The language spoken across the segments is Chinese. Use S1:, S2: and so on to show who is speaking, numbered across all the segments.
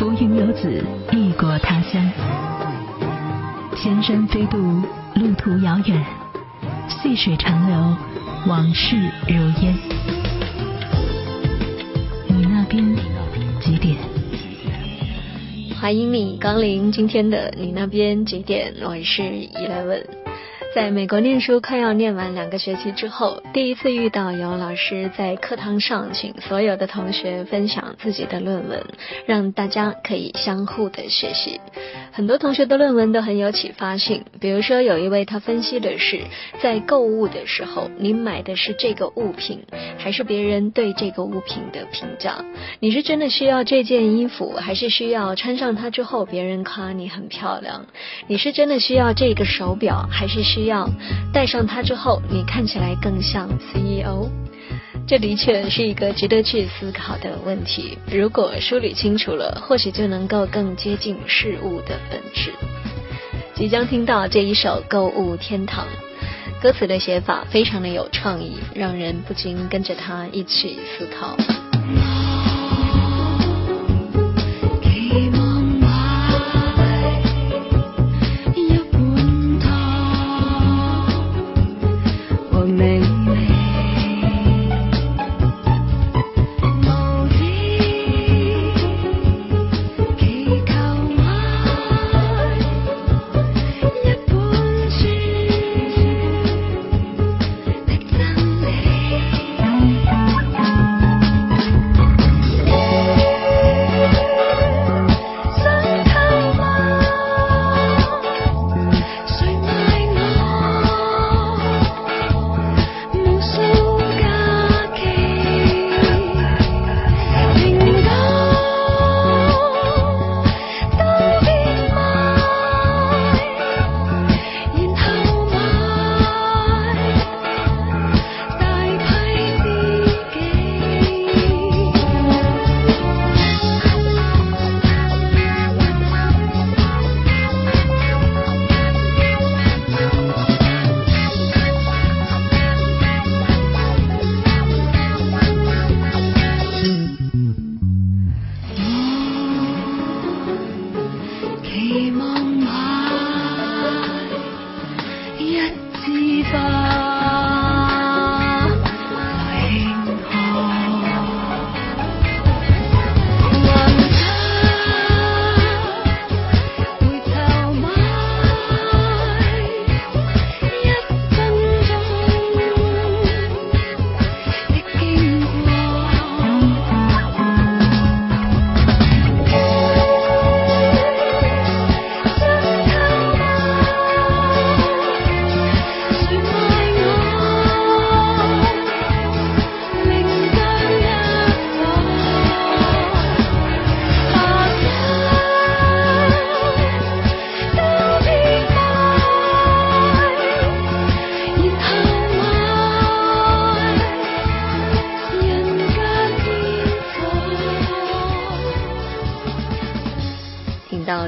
S1: 浮云游子，异国他乡。千山飞渡，路途遥远，细水长流，往事如烟。你那边几点？
S2: 欢迎你光临今天的你那边几点？我是 Eleven。在美国念书快要念完两个学期之后，第一次遇到有老师在课堂上请所有的同学分享自己的论文，让大家可以相互的学习。很多同学的论文都很有启发性，比如说有一位他分析的是，在购物的时候，你买的是这个物品，还是别人对这个物品的评价？你是真的需要这件衣服，还是需要穿上它之后别人夸你很漂亮？你是真的需要这个手表，还是需需要戴上它之后你看起来更像 CEO？这的确是一个值得去思考的问题。如果梳理清楚了，或许就能够更接近事物的本质。即将听到这一首《购物天堂》，歌词的写法非常的有创意，让人不禁跟着它一起思考。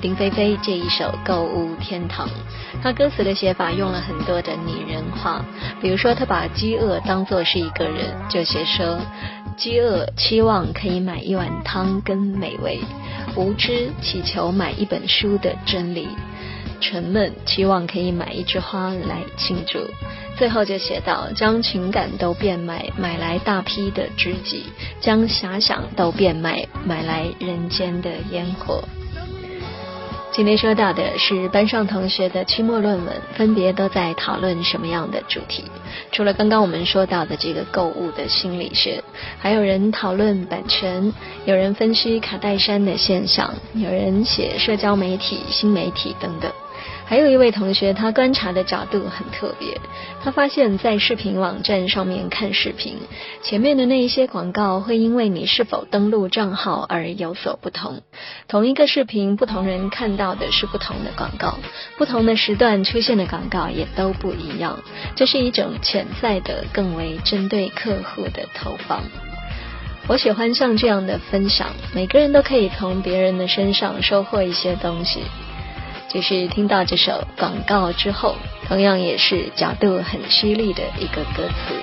S2: 丁菲菲这一首《购物天堂》，他歌词的写法用了很多的拟人化，比如说他把饥饿当作是一个人，就写说：饥饿期望可以买一碗汤跟美味，无知祈求买一本书的真理，沉闷期望可以买一枝花来庆祝，最后就写到：将情感都变卖，买来大批的知己；将遐想都变卖，买来人间的烟火。今天说到的是班上同学的期末论文，分别都在讨论什么样的主题？除了刚刚我们说到的这个购物的心理学，还有人讨论版权，有人分析卡戴珊的现象，有人写社交媒体、新媒体等等。还有一位同学，他观察的角度很特别。他发现，在视频网站上面看视频，前面的那一些广告会因为你是否登录账号而有所不同。同一个视频，不同人看到的是不同的广告，不同的时段出现的广告也都不一样。这是一种潜在的、更为针对客户的投放。我喜欢像这样的分享，每个人都可以从别人的身上收获一些东西。就是听到这首广告之后，同样也是角度很犀利的一个歌词。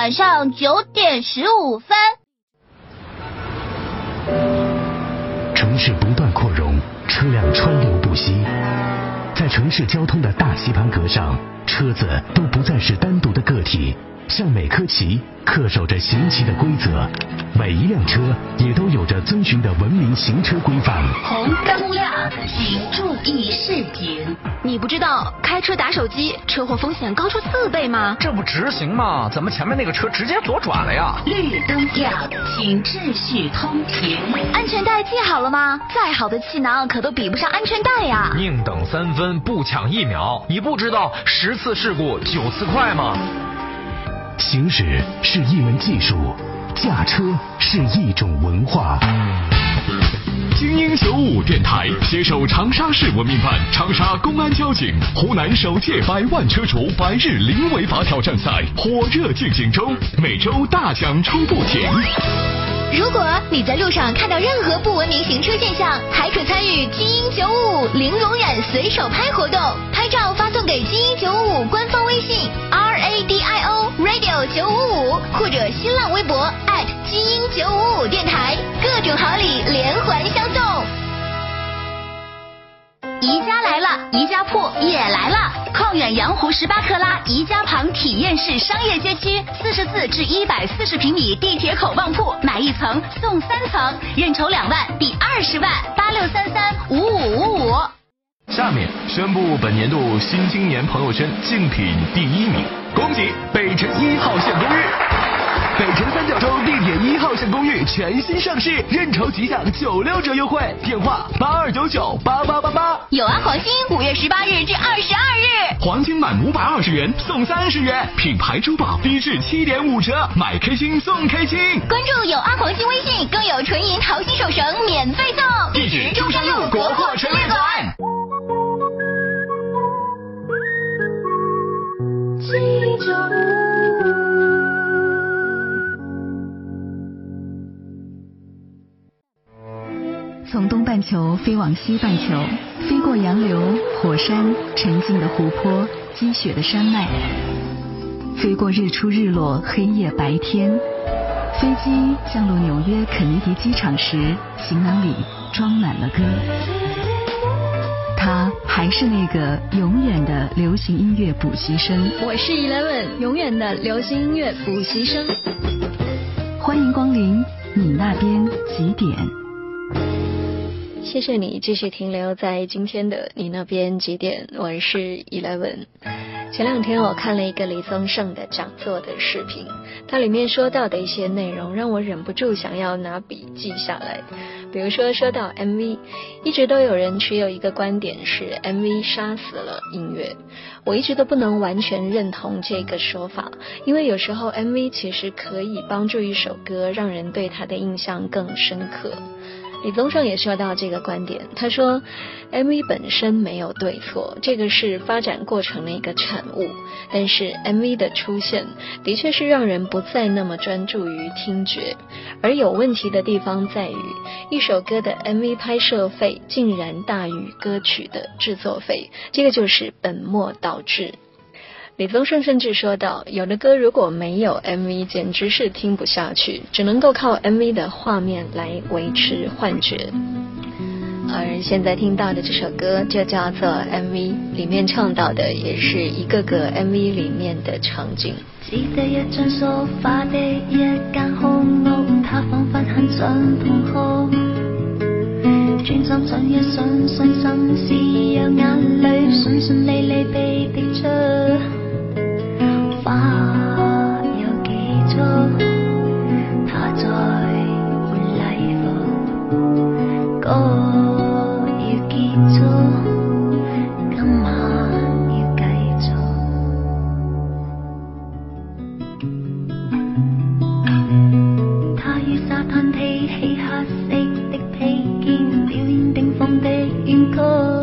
S3: 晚上九点十五分。
S4: 城市不断扩容，车辆川流不息，在城市交通的大棋盘格上，车子都不再是单独的个体。像每颗棋恪守着行棋的规则，每一辆车也都遵循的文明行车规范。
S3: 红灯亮，请注意视频。
S5: 你不知道开车打手机车祸风险高出四倍吗？
S6: 这不直行吗？怎么前面那个车直接左转了呀？
S3: 绿灯亮，请秩序通行。
S5: 安全带系好了吗？再好的气囊可都比不上安全带呀！
S6: 宁等三分，不抢一秒。你不知道十次事故九次快吗？
S4: 行驶是一门技术，驾车是一种文化。
S7: 精英九五电台携手长沙市文明办、长沙公安交警，湖南首届百万车主百日零违法挑战赛火热进行中，每周大奖出不停。
S5: 如果你在路上看到任何不文明行车现象，还可参与精英九五零容忍随手拍活动，
S3: 宜家铺也来了。旷远洋湖十八克拉宜家旁体验式商业街区，四十四至一百四十平米地铁口旺铺，买一层送三层，认筹两万抵二十万，八六三三五五五五。
S7: 下面宣布本年度新青年朋友圈竞品第一名。恭喜北辰一号线公寓！北辰三角洲地铁一号线公寓全新上市，认筹即享九六折优惠，电话八二九九八八八八。
S5: 有啊，黄金五月十八日至二十二日，
S7: 黄金满五百二十元送三十元，品牌珠宝低至七点五折，买开心送开心。
S5: 关注有啊黄金微信，更有纯银桃心手绳免费送。
S7: 地址：中山路国货陈列馆。
S1: 半球飞往西半球，飞过洋流、火山、沉静的湖泊、积雪的山脉，飞过日出日落、黑夜白天。飞机降落纽约肯尼迪机场时，行囊里装满了歌。他还是那个永远的流行音乐补习生。
S2: 我是 Eleven，永远的流行音乐补习生。
S1: 欢迎光临你那边几点？
S2: 谢谢你继续停留在今天的你那边几点？我是 Eleven。前两天我看了一个李宗盛的讲座的视频，它里面说到的一些内容让我忍不住想要拿笔记下来。比如说说到 MV，一直都有人持有一个观点是 MV 杀死了音乐，我一直都不能完全认同这个说法，因为有时候 MV 其实可以帮助一首歌让人对它的印象更深刻。李宗盛也说到这个观点，他说，MV 本身没有对错，这个是发展过程的一个产物。但是 MV 的出现，的确是让人不再那么专注于听觉，而有问题的地方在于，一首歌的 MV 拍摄费竟然大于歌曲的制作费，这个就是本末倒置。李宗盛甚至说道：“有的歌如果没有 MV，简直是听不下去，只能够靠 MV 的画面来维持幻觉。”而现在听到的这首歌就叫做 MV，里面唱到的也是一个个 MV 里面的场景。
S8: 只得一张梳化的一间空屋，它仿佛很想同哭，专心想一想，伤心事，让眼泪顺顺利利。in cold.